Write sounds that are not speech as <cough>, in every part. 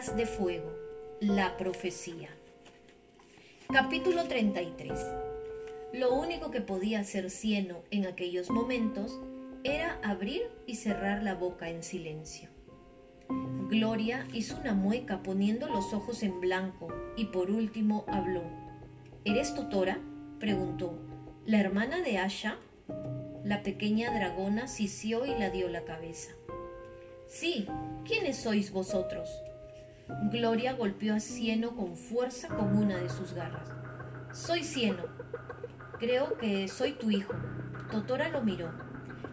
De Fuego, la profecía. Capítulo 33. Lo único que podía hacer Cieno en aquellos momentos era abrir y cerrar la boca en silencio. Gloria hizo una mueca poniendo los ojos en blanco y por último habló. ¿Eres Totora? preguntó. ¿La hermana de Asha? La pequeña dragona sisió y la dio la cabeza. Sí, ¿quiénes sois vosotros? Gloria golpeó a Cieno con fuerza con una de sus garras. Soy Cieno. Creo que soy tu hijo. Totora lo miró.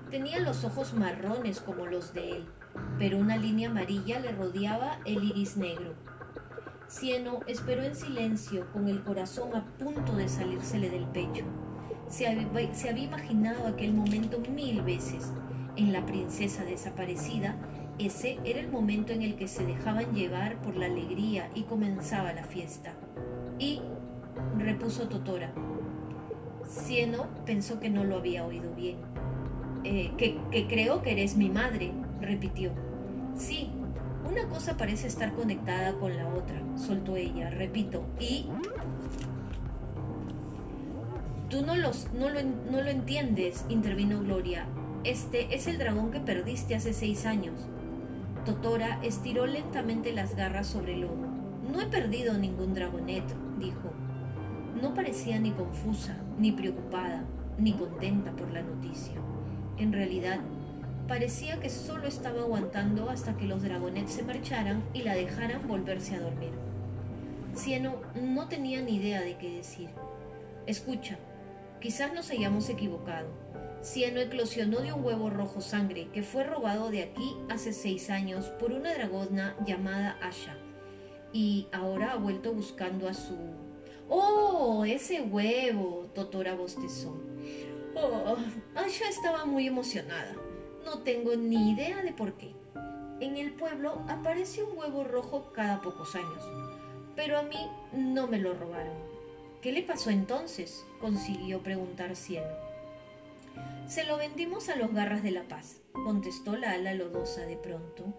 Tenía los ojos marrones como los de él, pero una línea amarilla le rodeaba el iris negro. Cieno esperó en silencio, con el corazón a punto de salírsele del pecho. Se había, se había imaginado aquel momento mil veces. En la princesa desaparecida ese era el momento en el que se dejaban llevar por la alegría y comenzaba la fiesta. Y, repuso Totora, Cieno pensó que no lo había oído bien. Eh, que, creo que eres mi madre, repitió. Sí, una cosa parece estar conectada con la otra, soltó ella, repito, y... Tú no, los, no, lo, no lo entiendes, intervino Gloria. Este es el dragón que perdiste hace seis años. Totora estiró lentamente las garras sobre el lomo. No he perdido ningún dragonet, dijo. No parecía ni confusa, ni preocupada, ni contenta por la noticia. En realidad, parecía que solo estaba aguantando hasta que los dragonets se marcharan y la dejaran volverse a dormir. Cieno no tenía ni idea de qué decir. Escucha, quizás nos hayamos equivocado. Cieno eclosionó de un huevo rojo sangre que fue robado de aquí hace seis años por una dragona llamada Asha. Y ahora ha vuelto buscando a su... ¡Oh! Ese huevo. Totora bostezó. Oh, Asha estaba muy emocionada. No tengo ni idea de por qué. En el pueblo aparece un huevo rojo cada pocos años. Pero a mí no me lo robaron. ¿Qué le pasó entonces? consiguió preguntar Cieno. Se lo vendimos a los garras de la paz, contestó la ala lodosa de pronto,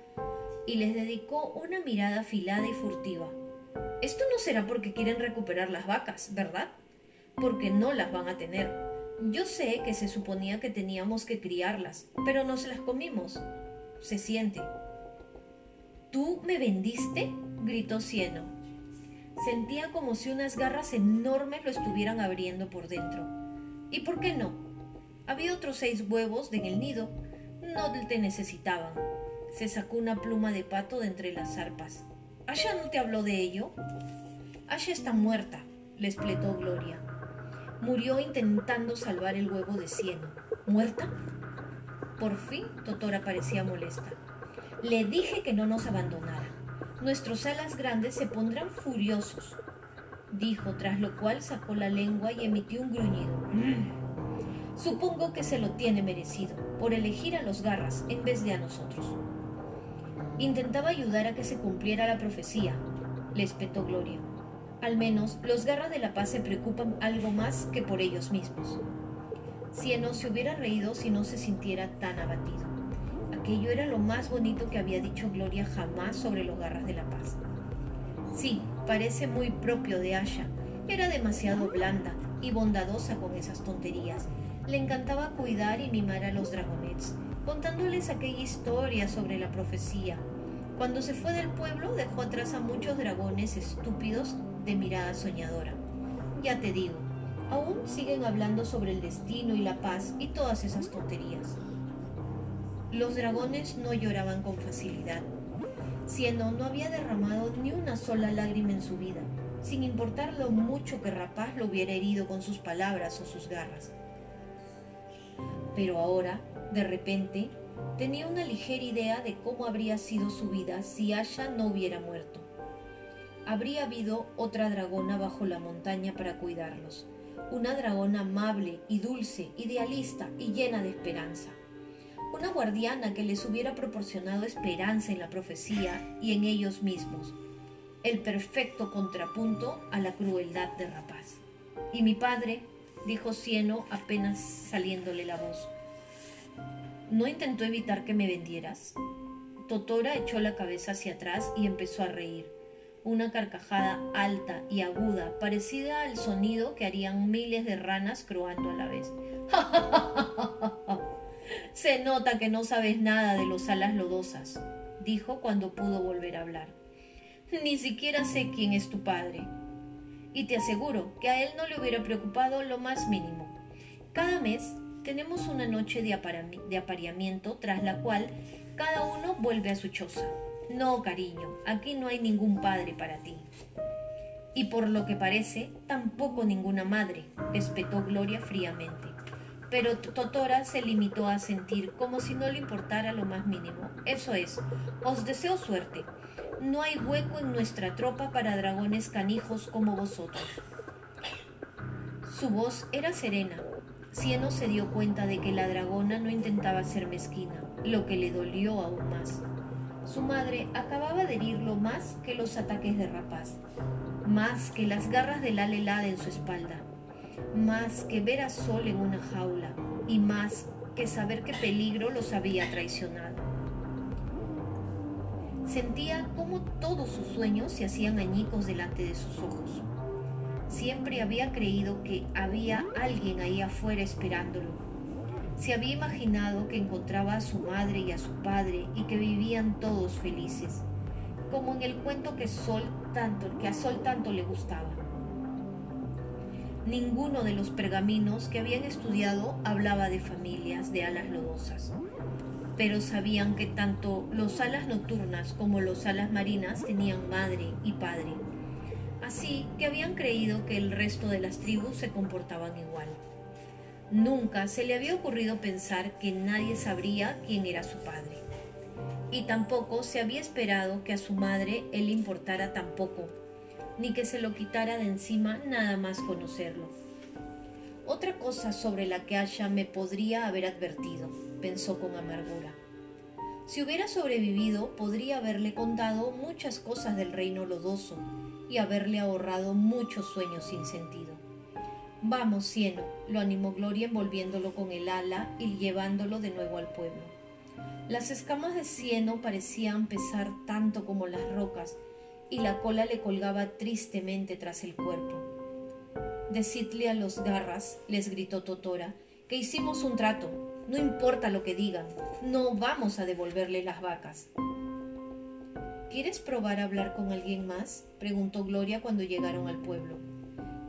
y les dedicó una mirada afilada y furtiva. Esto no será porque quieren recuperar las vacas, ¿verdad? Porque no las van a tener. Yo sé que se suponía que teníamos que criarlas, pero no se las comimos. Se siente. ¿Tú me vendiste? gritó Cieno. Sentía como si unas garras enormes lo estuvieran abriendo por dentro. ¿Y por qué no? Había otros seis huevos en el nido. No te necesitaban. Se sacó una pluma de pato de entre las zarpas. ¿Asha no te habló de ello? Asha está muerta, le espletó Gloria. Murió intentando salvar el huevo de cieno. ¿Muerta? Por fin, Totora parecía molesta. Le dije que no nos abandonara. Nuestros alas grandes se pondrán furiosos, dijo, tras lo cual sacó la lengua y emitió un gruñido. Mm. Supongo que se lo tiene merecido, por elegir a los garras en vez de a nosotros. Intentaba ayudar a que se cumpliera la profecía, le espetó Gloria. Al menos los garras de la paz se preocupan algo más que por ellos mismos. Cieno se hubiera reído si no se sintiera tan abatido. Aquello era lo más bonito que había dicho Gloria jamás sobre los garras de la paz. Sí, parece muy propio de Asha. Era demasiado blanda y bondadosa con esas tonterías, le encantaba cuidar y mimar a los dragonets, contándoles aquella historia sobre la profecía. Cuando se fue del pueblo dejó atrás a muchos dragones estúpidos de mirada soñadora. Ya te digo, aún siguen hablando sobre el destino y la paz y todas esas tonterías. Los dragones no lloraban con facilidad. Siendo no había derramado ni una sola lágrima en su vida, sin importar lo mucho que Rapaz lo hubiera herido con sus palabras o sus garras. Pero ahora, de repente, tenía una ligera idea de cómo habría sido su vida si Asha no hubiera muerto. Habría habido otra dragona bajo la montaña para cuidarlos, una dragona amable y dulce, idealista y llena de esperanza. Una guardiana que les hubiera proporcionado esperanza en la profecía y en ellos mismos, el perfecto contrapunto a la crueldad de Rapaz. Y mi padre, dijo Cieno apenas saliéndole la voz. ¿No intentó evitar que me vendieras? Totora echó la cabeza hacia atrás y empezó a reír. Una carcajada alta y aguda, parecida al sonido que harían miles de ranas croando a la vez. <laughs> Se nota que no sabes nada de los alas lodosas, dijo cuando pudo volver a hablar. Ni siquiera sé quién es tu padre. Y te aseguro que a él no le hubiera preocupado lo más mínimo. Cada mes tenemos una noche de, apareamiento tras la cual cada uno vuelve a su choza. No, cariño, aquí no hay ningún padre para ti. Y por lo que parece, tampoco ninguna madre, espetó Gloria fríamente. Pero Totora se limitó a sentir como si no le importara lo más mínimo. Eso es, os deseo suerte. No hay hueco en nuestra tropa para dragones canijos como vosotros. Su voz era serena, Cieno se dio cuenta de que la dragona no intentaba ser mezquina, lo que le dolió aún más. Su madre acababa de herirlo más que los ataques de rapaz, más que las garras del ala helada en su espalda, más que ver a Sol en una jaula y más que saber qué peligro los había traicionado. Sentía como todos sus sueños se hacían añicos delante de sus ojos. Siempre había creído que había alguien ahí afuera esperándolo. Se había imaginado que encontraba a su madre y a su padre y que vivían todos felices, como en el cuento que, Sol tanto, que a Sol tanto le gustaba. Ninguno de los pergaminos que habían estudiado hablaba de familias de alas lodosas, pero sabían que tanto los alas nocturnas como los alas marinas tenían madre y padre así que habían creído que el resto de las tribus se comportaban igual. Nunca se le había ocurrido pensar que nadie sabría quién era su padre. Y tampoco se había esperado que a su madre él importara tampoco, ni que se lo quitara de encima nada más conocerlo. Otra cosa sobre la que Asha me podría haber advertido, pensó con amargura. Si hubiera sobrevivido, podría haberle contado muchas cosas del reino lodoso, y haberle ahorrado muchos sueños sin sentido. Vamos, cieno, lo animó Gloria envolviéndolo con el ala y llevándolo de nuevo al pueblo. Las escamas de cieno parecían pesar tanto como las rocas y la cola le colgaba tristemente tras el cuerpo. Decidle a los garras, les gritó Totora, que hicimos un trato. No importa lo que digan, no vamos a devolverle las vacas. ¿Quieres probar a hablar con alguien más? preguntó Gloria cuando llegaron al pueblo.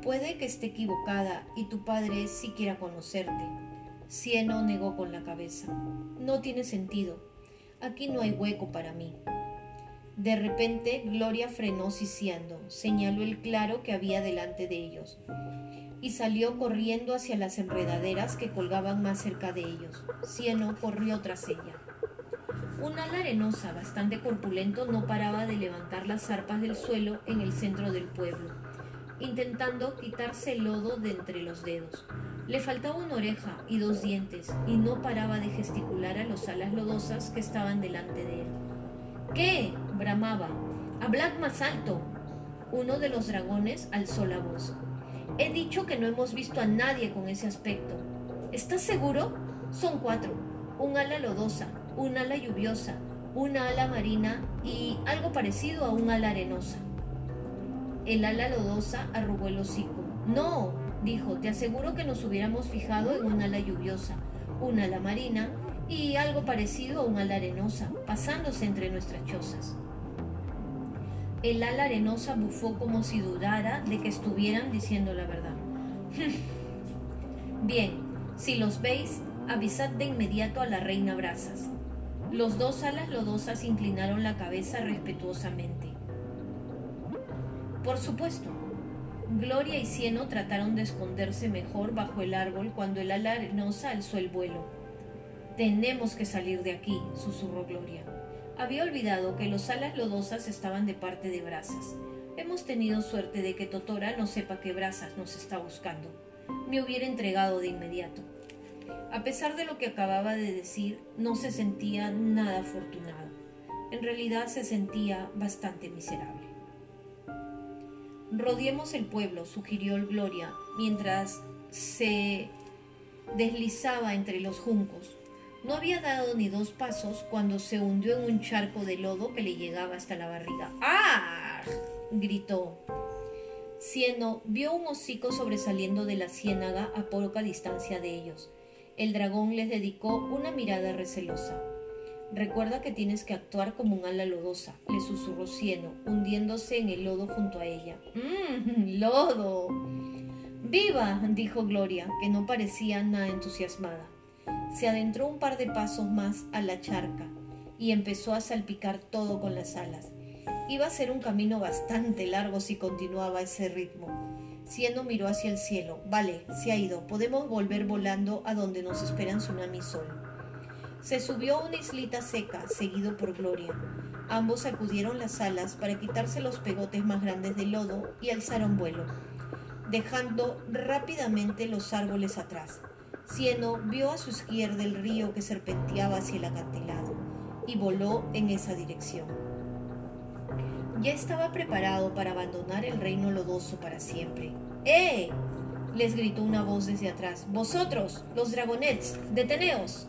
Puede que esté equivocada y tu padre sí quiera conocerte. Cieno negó con la cabeza. No tiene sentido. Aquí no hay hueco para mí. De repente Gloria frenó siseando, señaló el claro que había delante de ellos y salió corriendo hacia las enredaderas que colgaban más cerca de ellos. Cieno corrió tras ella. Un ala arenosa bastante corpulento no paraba de levantar las zarpas del suelo en el centro del pueblo, intentando quitarse el lodo de entre los dedos. Le faltaba una oreja y dos dientes, y no paraba de gesticular a los alas lodosas que estaban delante de él. ¿Qué? bramaba. Hablad más alto. Uno de los dragones alzó la voz. He dicho que no hemos visto a nadie con ese aspecto. ¿Estás seguro? Son cuatro. Un ala lodosa, un ala lluviosa, una ala marina y algo parecido a un ala arenosa. El ala lodosa arrugó el hocico. No, dijo, te aseguro que nos hubiéramos fijado en un ala lluviosa, un ala marina y algo parecido a un ala arenosa, pasándose entre nuestras chozas. El ala arenosa bufó como si dudara de que estuvieran diciendo la verdad. <laughs> Bien, si los veis, avisad de inmediato a la reina Brasas. Los dos alas lodosas inclinaron la cabeza respetuosamente. Por supuesto. Gloria y Cieno trataron de esconderse mejor bajo el árbol cuando el ala arenosa alzó el vuelo. Tenemos que salir de aquí, susurró Gloria. Había olvidado que los alas lodosas estaban de parte de Brasas. Hemos tenido suerte de que Totora no sepa que Brasas nos está buscando. Me hubiera entregado de inmediato. A pesar de lo que acababa de decir, no se sentía nada afortunado. En realidad se sentía bastante miserable. Rodiemos el pueblo, sugirió Gloria, mientras se deslizaba entre los juncos. No había dado ni dos pasos cuando se hundió en un charco de lodo que le llegaba hasta la barriga. ¡Ah! gritó. Cieno vio un hocico sobresaliendo de la ciénaga a poca distancia de ellos. El dragón les dedicó una mirada recelosa. Recuerda que tienes que actuar como un ala lodosa, le susurró Cieno, hundiéndose en el lodo junto a ella. ¡Mmm! <laughs> ¡Lodo! ¡Viva! dijo Gloria, que no parecía nada entusiasmada. Se adentró un par de pasos más a la charca y empezó a salpicar todo con las alas. Iba a ser un camino bastante largo si continuaba ese ritmo. Cieno miró hacia el cielo. Vale, se ha ido. Podemos volver volando a donde nos esperan tsunami y sol. Se subió a una islita seca, seguido por Gloria. Ambos sacudieron las alas para quitarse los pegotes más grandes de lodo y alzaron vuelo, dejando rápidamente los árboles atrás. Cieno vio a su izquierda el río que serpenteaba hacia el acantilado y voló en esa dirección. Ya estaba preparado para abandonar el reino lodoso para siempre. ¡Eh! les gritó una voz desde atrás. Vosotros, los dragonets, deteneos.